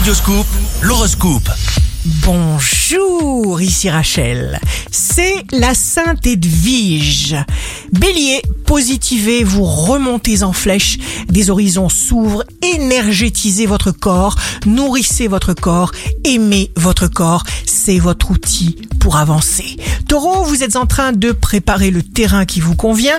Radioscoop, l'horoscope. Bonjour, ici Rachel. C'est la Sainte Edwige. Bélier, positivez, vous remontez en flèche, des horizons s'ouvrent, énergétisez votre corps, nourrissez votre corps, aimez votre corps, c'est votre outil pour avancer. Taureau, vous êtes en train de préparer le terrain qui vous convient.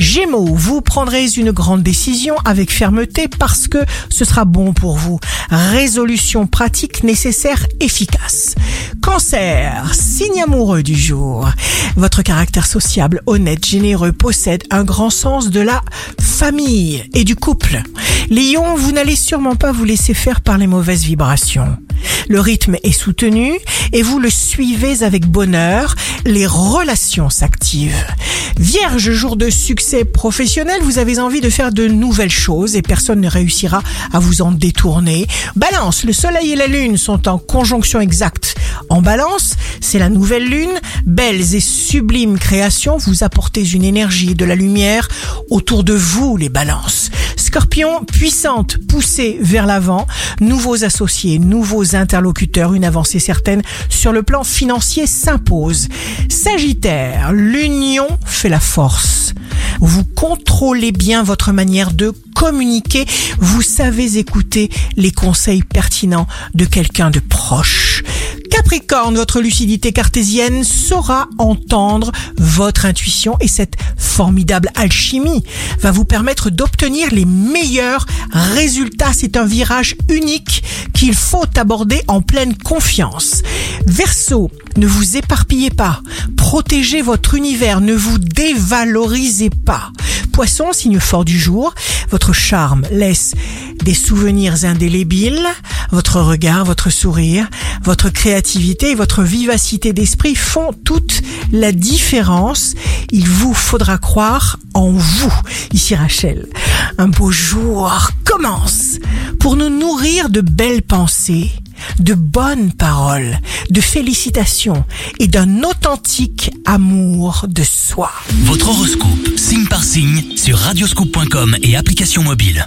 Gémeaux, vous prendrez une grande décision avec fermeté parce que ce sera bon pour vous. Résolution pratique nécessaire, efficace. Cancer, signe amoureux du jour. Votre caractère sociable, honnête, généreux possède un grand sens de la famille et du couple. Lion, vous n'allez sûrement pas vous laisser faire par les mauvaises vibrations. Le rythme est soutenu et vous le suivez avec bonheur. Les relations s'activent. Vierge, jour de succès professionnel, vous avez envie de faire de nouvelles choses et personne ne réussira à vous en détourner. Balance, le soleil et la lune sont en conjonction exacte. En balance, c'est la nouvelle lune. Belles et sublimes créations, vous apportez une énergie et de la lumière autour de vous, les balances. Scorpion, puissante, poussée vers l'avant, nouveaux associés, nouveaux interlocuteurs, une avancée certaine sur le plan financier s'impose. Sagittaire, l'union fait la force. Vous contrôlez bien votre manière de communiquer, vous savez écouter les conseils pertinents de quelqu'un de proche. Capricorne, votre lucidité cartésienne saura entendre votre intuition et cette formidable alchimie va vous permettre d'obtenir les meilleurs résultats. C'est un virage unique qu'il faut aborder en pleine confiance. Verseau, ne vous éparpillez pas, protégez votre univers, ne vous dévalorisez pas. Poisson, signe fort du jour, votre charme laisse des souvenirs indélébiles, votre regard, votre sourire, votre créativité et votre vivacité d'esprit font toute la différence. Il vous faudra croire en vous. Ici Rachel, un beau jour commence pour nous nourrir de belles pensées de bonnes paroles, de félicitations et d'un authentique amour de soi. Votre horoscope, signe par signe, sur radioscoop.com et application mobile.